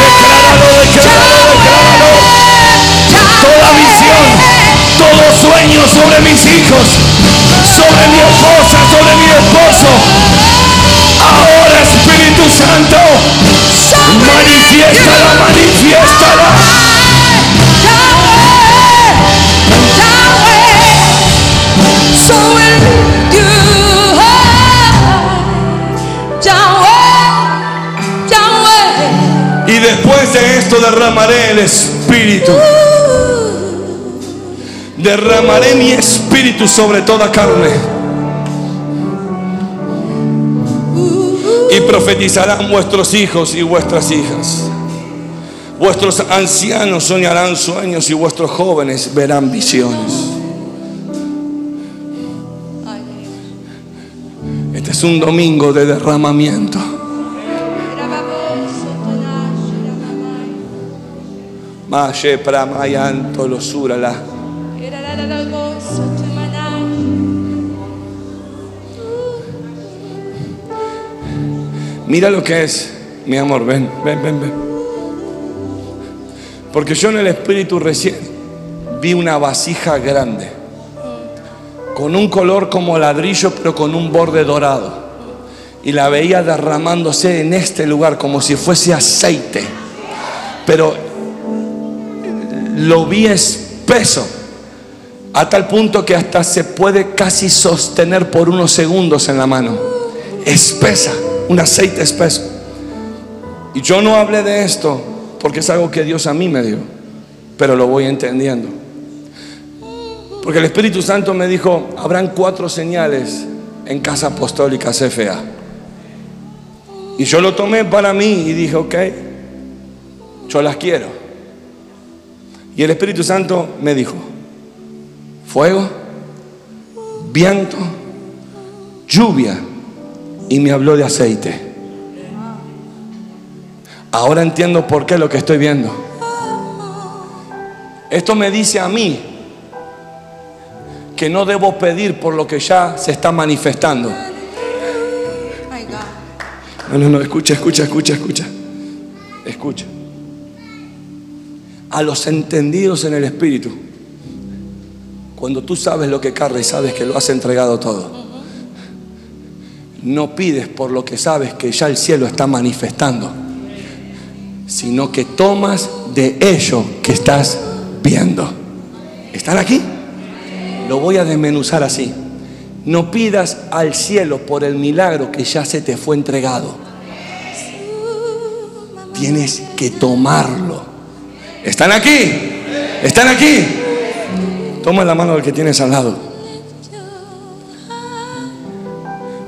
Decláralo, decláralo, decláralo. Toda visión, todo sueño sobre mis hijos, sobre mi esposa, sobre mi esposo. Ahora Espíritu Santo, manifiéstala, manifiéstala. Derramaré el Espíritu. Derramaré mi Espíritu sobre toda carne. Y profetizarán vuestros hijos y vuestras hijas. Vuestros ancianos soñarán sueños y vuestros jóvenes verán visiones. Este es un domingo de derramamiento. Maye pramayanto. Mira lo que es, mi amor, ven, ven, ven, ven. Porque yo en el espíritu recién vi una vasija grande, con un color como ladrillo, pero con un borde dorado. Y la veía derramándose en este lugar como si fuese aceite. Pero lo vi espeso, a tal punto que hasta se puede casi sostener por unos segundos en la mano. Espesa, un aceite espeso. Y yo no hablé de esto porque es algo que Dios a mí me dio, pero lo voy entendiendo. Porque el Espíritu Santo me dijo, habrán cuatro señales en Casa Apostólica CFA. Y yo lo tomé para mí y dije, ok, yo las quiero. Y el Espíritu Santo me dijo, fuego, viento, lluvia y me habló de aceite. Ahora entiendo por qué lo que estoy viendo. Esto me dice a mí que no debo pedir por lo que ya se está manifestando. No, no, no, escucha, escucha, escucha, escucha. Escucha. A los entendidos en el Espíritu, cuando tú sabes lo que carga y sabes que lo has entregado todo, no pides por lo que sabes que ya el cielo está manifestando, sino que tomas de ello que estás viendo. ¿Están aquí? Lo voy a desmenuzar así. No pidas al cielo por el milagro que ya se te fue entregado. Tienes que tomarlo. ¿Están aquí? ¿Están aquí? Toma la mano del que tienes al lado.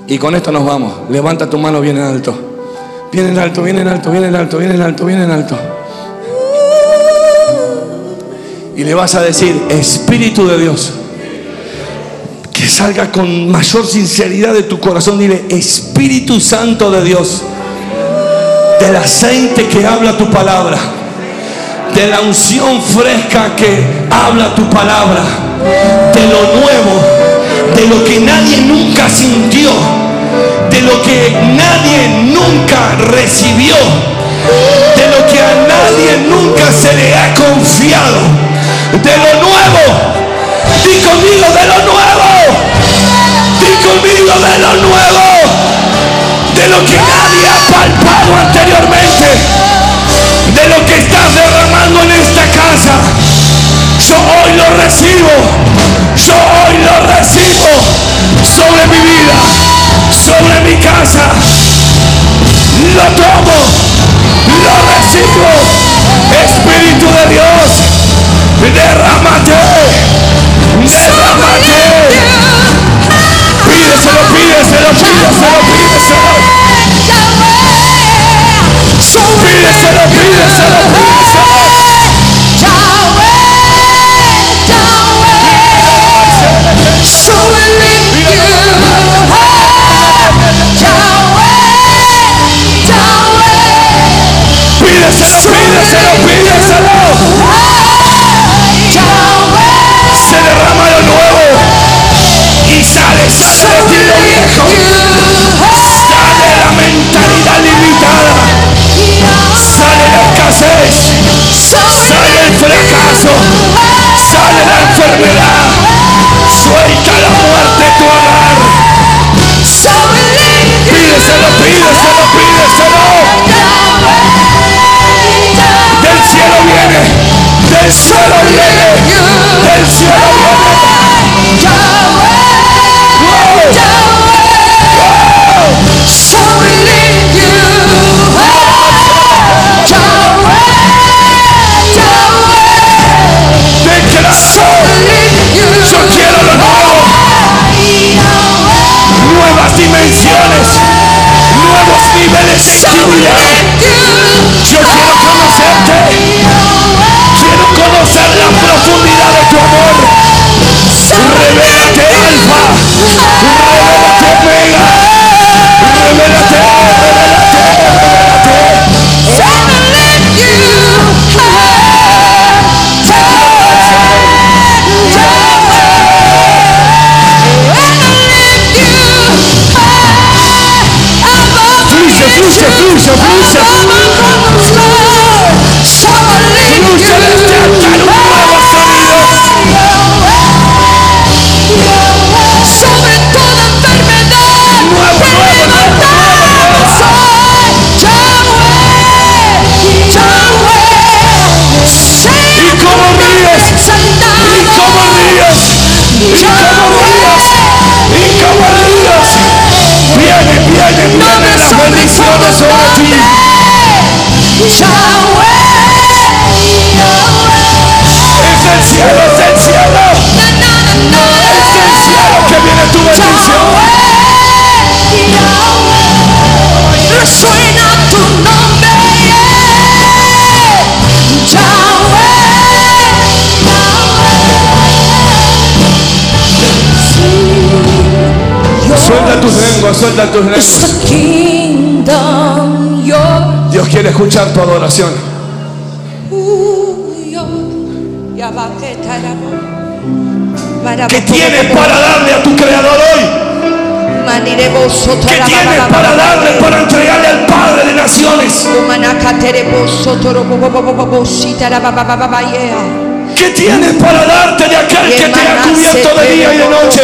Y con esto nos vamos. Levanta tu mano bien en alto. Bien en alto, bien en alto, bien en alto, bien en alto, bien en alto. Y le vas a decir, Espíritu de Dios, que salga con mayor sinceridad de tu corazón. Dile, Espíritu Santo de Dios, del aceite que habla tu palabra, de la unción fresca que habla tu palabra, de lo nuevo, de lo que nadie nunca sintió, de lo que nadie nunca recibió, de lo que a nadie nunca se le ha confiado, de lo nuevo. Di conmigo de lo nuevo. Di conmigo de lo nuevo. De lo que nadie ha palpado anteriormente. De lo que estás en esta casa. Yo hoy lo recibo. Yo hoy lo recibo. Sobre mi vida. Sobre mi casa. Lo tomo. Lo recibo. Espíritu de Dios. Derrámate. Derrámate. Pídeselo, pídeselo, pídeselo, pídeselo. Pídeselo, pídeselo, pídeselo. Pídeselo, pídeselo. Se derrama lo nuevo. Y sale, sale de ti lo viejo. Sale la mentalidad limitada. Sale la escasez. Sale el fracaso. Sale la enfermedad. Suelta la muerte tu hogar. Pídeselo, pídeselo, pídeselo. Cielo viene. Del cielo viene. Del cielo viene. Declaro. Yo quiero lo nuevo. Nuevas dimensiones. Nuevos niveles de intimidad. Yo quiero conocerte. Quiero conocer la profundidad de tu amor. Revélate alfa. Revélate omega. Revélate, revélate, revélate. Fluye, fluye, fluye, fluye. Desde acá un nuevo sonido. Sobre toda enfermedad, Nuevo, nuevo, nuevo, nuevo, Y como ríos. Y como ríos. Y como ríos. Y como tus Dios quiere escuchar tu adoración. ¿Qué tienes para darle a tu creador hoy? ¿Qué tienes para darle, para entregarle al Padre de naciones? ¿Qué tienes para darte de aquel que te ha cubierto de día y de noche?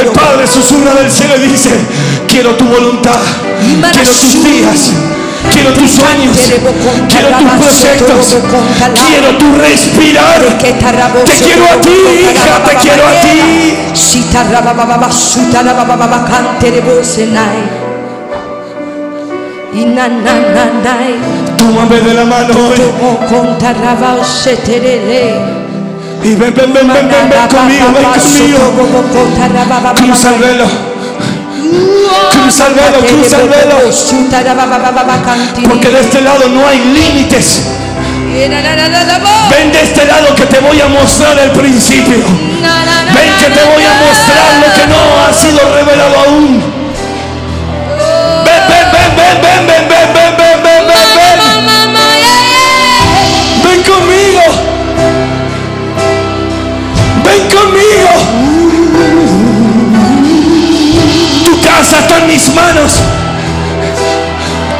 El Padre susurra del cielo y dice, quiero tu voluntad, quiero tus días, quiero tus sueños, quiero tus proyectos, quiero tu respirar. Te quiero a ti, hija, te quiero a ti. Tómame de la mano hoy y ven, ven, ven, ven, ven, ven conmigo, ven conmigo. Cruza el velo, Cruza el velo, cruza el velo. porque de este lado no hay límites. Ven de este lado que te voy a mostrar el principio. Ven que te voy a mostrar lo que no ha sido revelado aún. Ven, ven, ven, ven, ven, ven, ven, ven, ven, ven, ven, ven. Ven conmigo. Ven conmigo. Tu casa está en mis manos.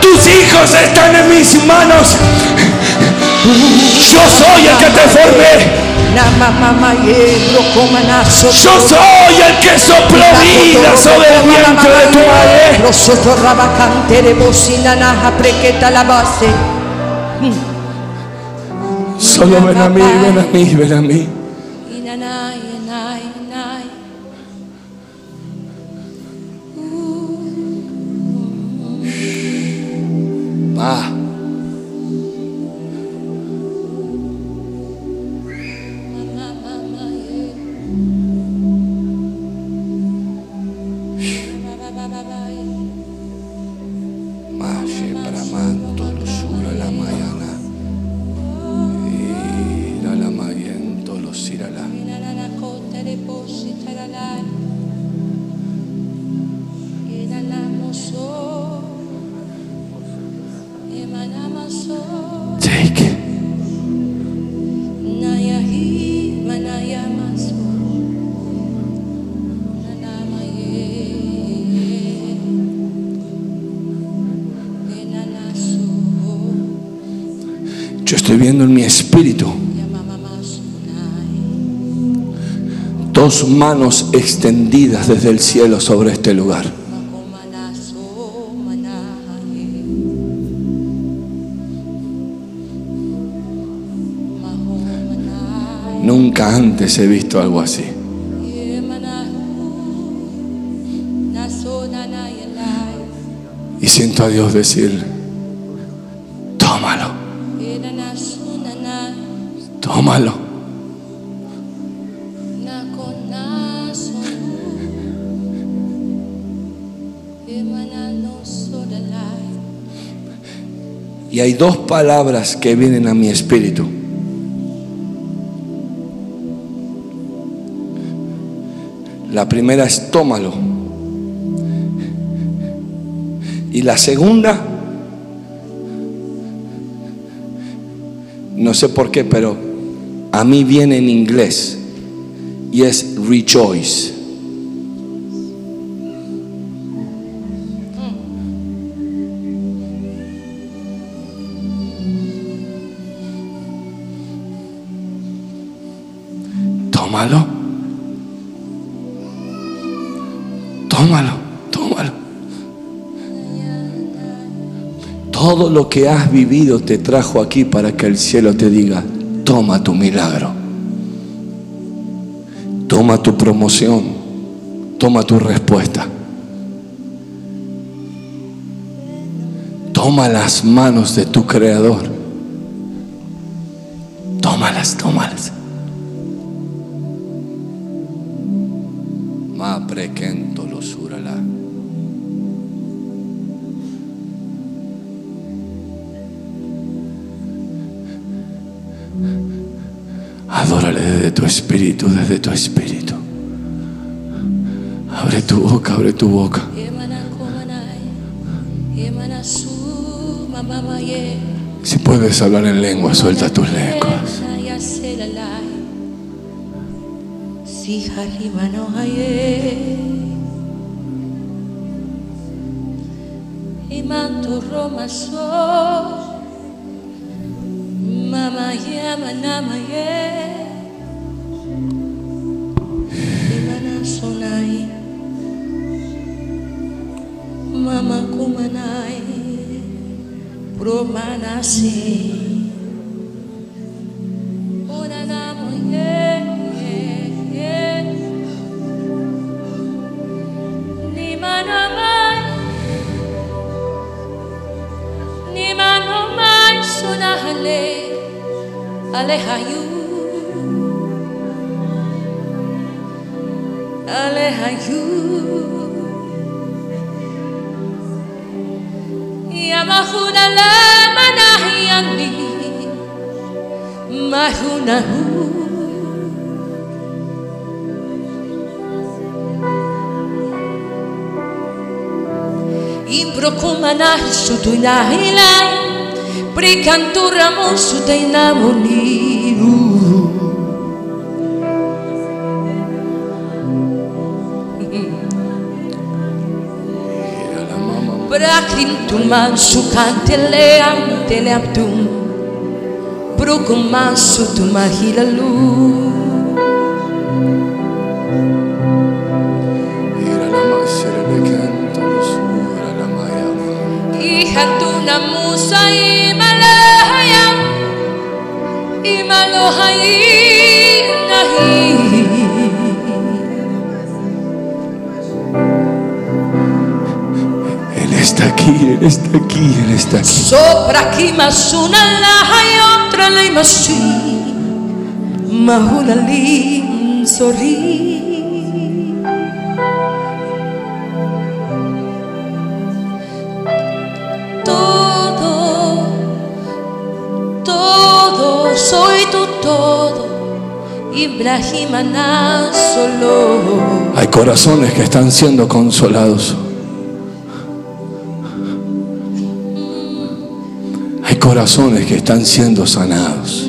Tus hijos están en mis manos. Yo soy el que te formé. Yo soy el que sopló vida sobre el vientre de tu madre. Solo ven a mí, ven a mí, ven a mí. Ah. Espíritu dos manos extendidas desde el cielo sobre este lugar. Nunca antes he visto algo así. Y siento a Dios decir, tómalo. Y hay dos palabras que vienen a mi espíritu. La primera es tómalo. Y la segunda, no sé por qué, pero a mí viene en inglés y es rejoice. Tómalo. Tómalo, tómalo. Todo lo que has vivido te trajo aquí para que el cielo te diga, toma tu milagro. Toma tu promoción. Toma tu respuesta. Toma las manos de tu creador. Abre tu boca. Si puedes hablar en lengua, suelta tus lenguas. Imanto Roma so Mama yama nama ye amanecer. Brokumana sutuina hilai Prikantura mon sutaina moni Prakrim tuman sukantele amtele abdum Brokuman sutuma hilalu. Él está aquí, Él está aquí, Él está aquí. Sopra kimasuna lahayotra leimasi Mahulalim sorry Todo, todo Ibrahim Aná solo Hay corazones que están siendo consolados. Hay corazones que están siendo sanados.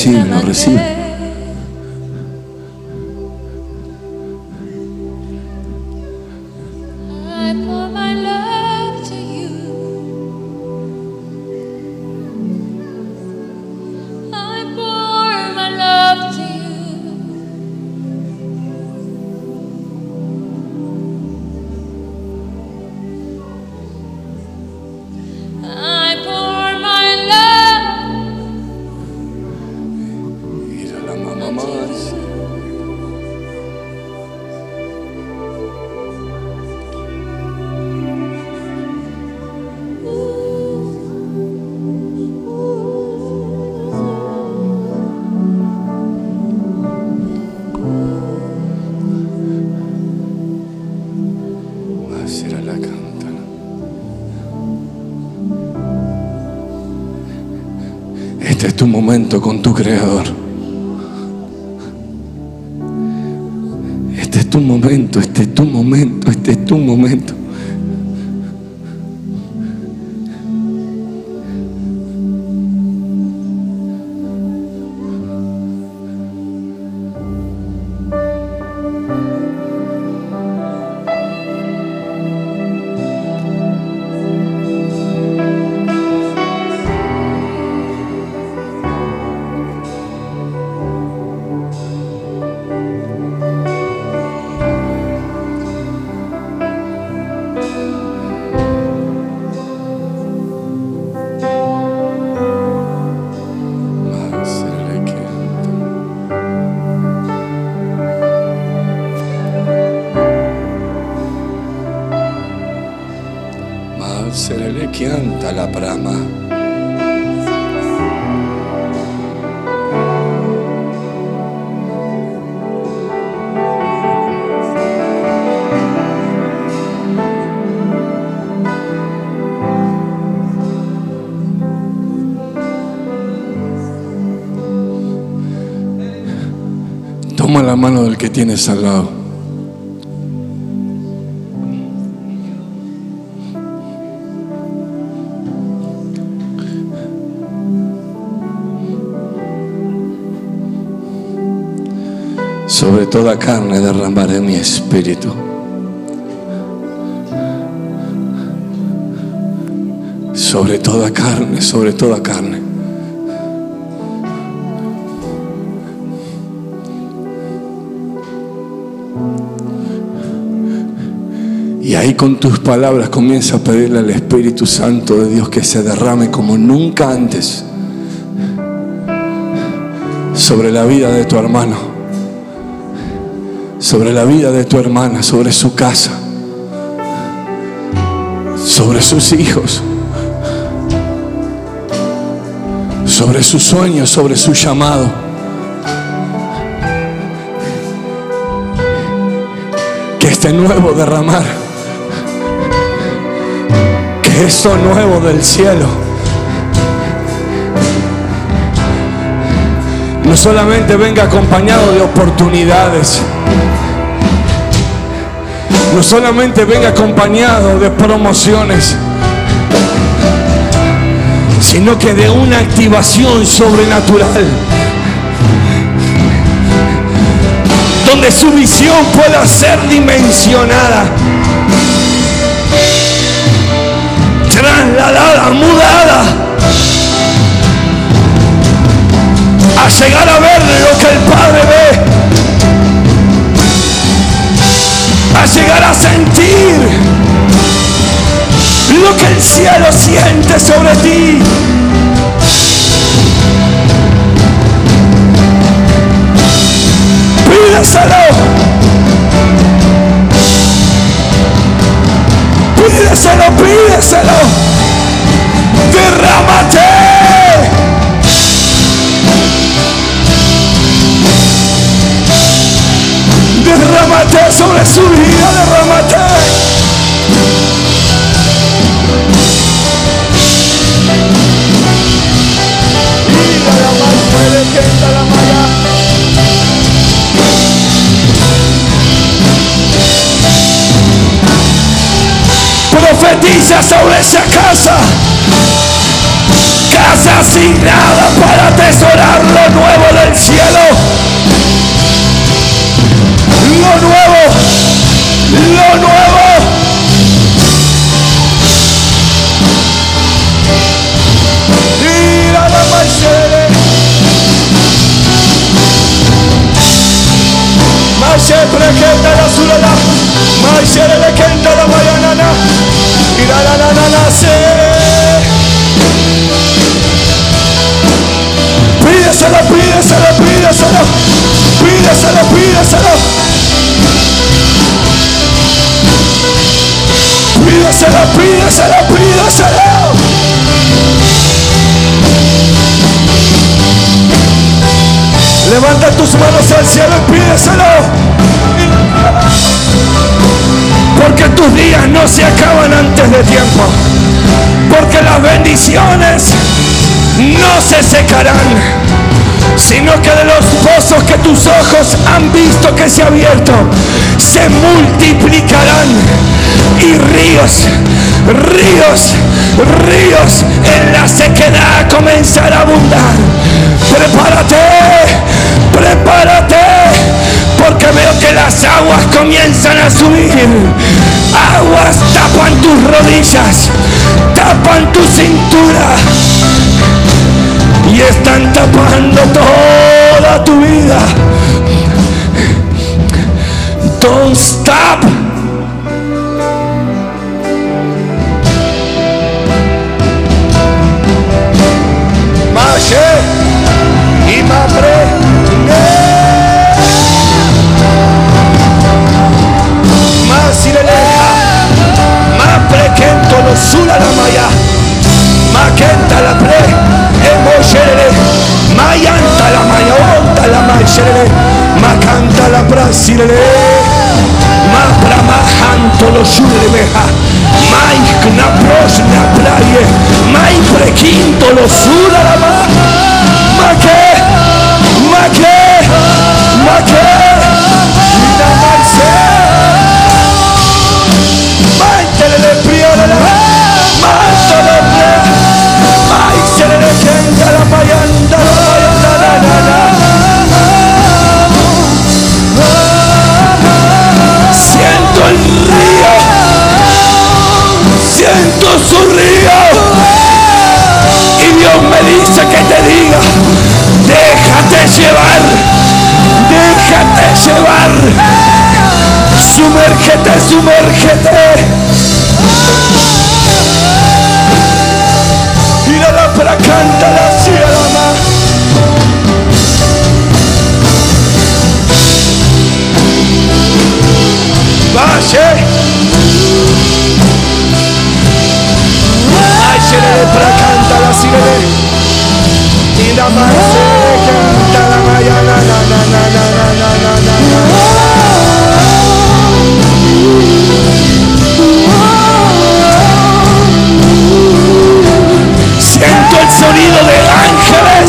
Recíbelo, recíbelo, recíbelo. Momento con tu creador. Este es tu momento, este es tu momento, este es tu momento. Que tienes al lado. Sobre toda carne derramaré mi espíritu. Sobre toda carne, sobre toda carne. Ahí con tus palabras comienza a pedirle al Espíritu Santo de Dios que se derrame como nunca antes sobre la vida de tu hermano, sobre la vida de tu hermana, sobre su casa, sobre sus hijos, sobre sus sueños, sobre su llamado. Que este nuevo derramar esto nuevo del cielo no solamente venga acompañado de oportunidades, no solamente venga acompañado de promociones, sino que de una activación sobrenatural. Donde su visión pueda ser dimensionada. Trasladada, mudada, a llegar a ver lo que el Padre ve, a llegar a sentir lo que el cielo siente sobre ti. Pídeselo. Pídeselo, pídeselo. Derrámate. Derrámate sobre su vida, derrámate. Profetiza sobre esa casa. Casa asignada para atesorar lo nuevo del cielo. Lo nuevo. Lo nuevo. Mira la manchera. Mashe prekenda la surala. Mashe le kenda la la la la la se. Pídeselo, pídeselo, pídeselo. Pídeselo, pídeselo. Pídeselo, pídeselo, pídeselo. Levanta tus manos al cielo y pídeselo. Porque tus días no se acaban antes de tiempo. Porque las bendiciones no se secarán. Sino que de los pozos que tus ojos han visto que se ha abierto, se multiplicarán. Y ríos, ríos, ríos en la sequedad comenzará a abundar. Prepárate, prepárate, porque veo que las aguas comienzan a subir. Aguas tapan tus rodillas, tapan tu cintura y están tapando toda tu vida. Don't stop. Mashe y Mamre. Sula Namaya, Makenta la Pre, Emoyere, Mayanta la Maya, Onta la Mayere, Makanta la Brasile, Mapramajanto lo Shulemeja, Maik na Prosna Praye, Maik Prequinto lo Sula Namaya, Make, Make, Siento su río. Y Dios me dice que te diga, déjate llevar. Déjate llevar. Sumérgete, sumérgete. Y la lámpara Valle. Ay, se le para canta la sirene. Y la más canta la mañana. Na, na, na, na, na, na, na, na, na. Siento el sonido de ángeles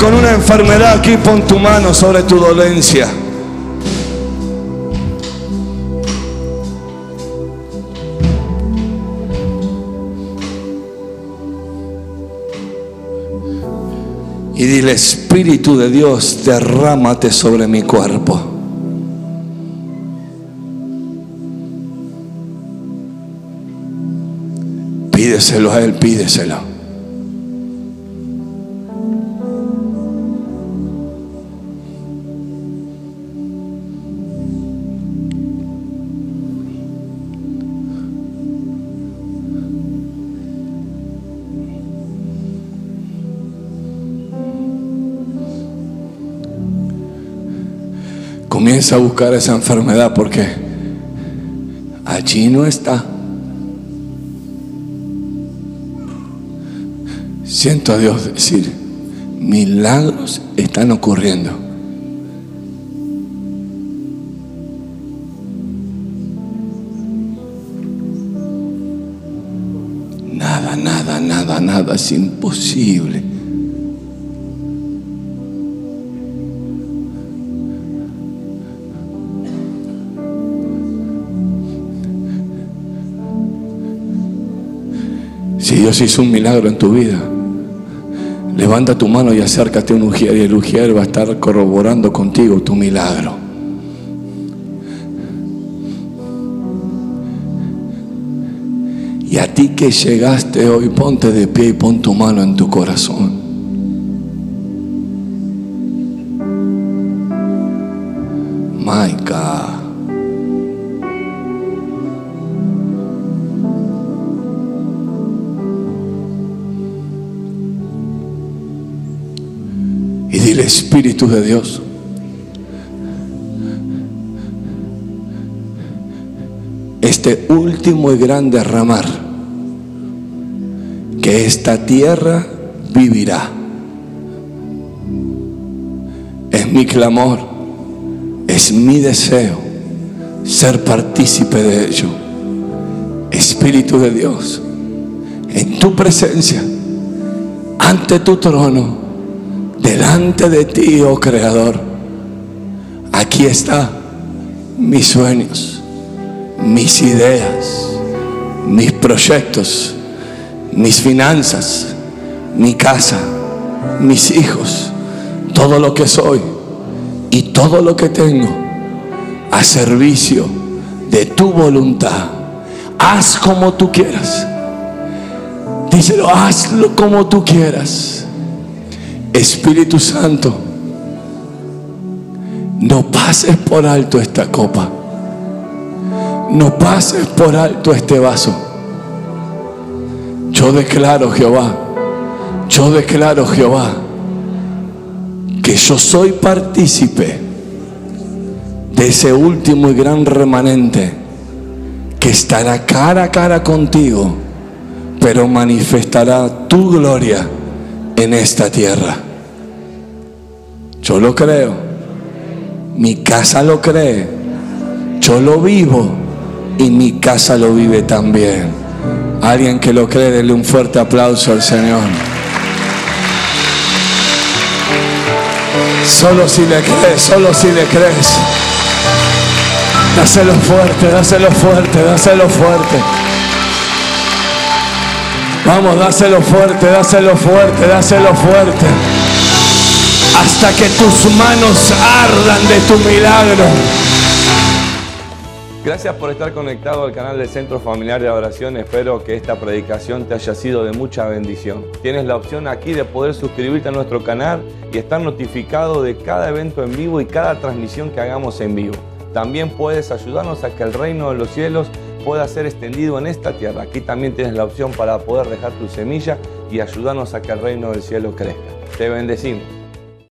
con una enfermedad aquí, pon tu mano sobre tu dolencia. Y dile, Espíritu de Dios, derrámate sobre mi cuerpo. Pídeselo a Él, pídeselo. A buscar esa enfermedad porque allí no está. Siento a Dios decir, milagros están ocurriendo. Nada, nada, nada, nada es imposible. Dios hizo un milagro en tu vida, levanta tu mano y acércate a un ujier y el ujier va a estar corroborando contigo tu milagro. Y a ti que llegaste hoy, ponte de pie y pon tu mano en tu corazón. Espíritu de Dios, este último y gran derramar, que esta tierra vivirá. Es mi clamor, es mi deseo ser partícipe de ello. Espíritu de Dios, en tu presencia, ante tu trono, delante de ti, oh Creador, aquí está mis sueños, mis ideas, mis proyectos, mis finanzas, mi casa, mis hijos, todo lo que soy y todo lo que tengo a servicio de tu voluntad, haz como tú quieras. Díselo, hazlo como tú quieras. Espíritu Santo, no pases por alto esta copa. No pases por alto este vaso. Yo declaro, Jehová, yo declaro, Jehová, que yo soy partícipe de ese último y gran remanente que estará cara a cara contigo, pero manifestará tu gloria en esta tierra. Yo lo creo, mi casa lo cree, yo lo vivo y mi casa lo vive también. Alguien que lo cree, denle un fuerte aplauso al Señor. Solo si le crees, solo si le crees. Dáselo fuerte, dáselo fuerte, dáselo fuerte. Vamos, dáselo fuerte, dáselo fuerte, dáselo fuerte. Hasta que tus manos ardan de tu milagro. Gracias por estar conectado al canal del Centro Familiar de Adoración. Espero que esta predicación te haya sido de mucha bendición. Tienes la opción aquí de poder suscribirte a nuestro canal y estar notificado de cada evento en vivo y cada transmisión que hagamos en vivo. También puedes ayudarnos a que el reino de los cielos pueda ser extendido en esta tierra. Aquí también tienes la opción para poder dejar tu semilla y ayudarnos a que el reino del cielo crezca. Te bendecimos.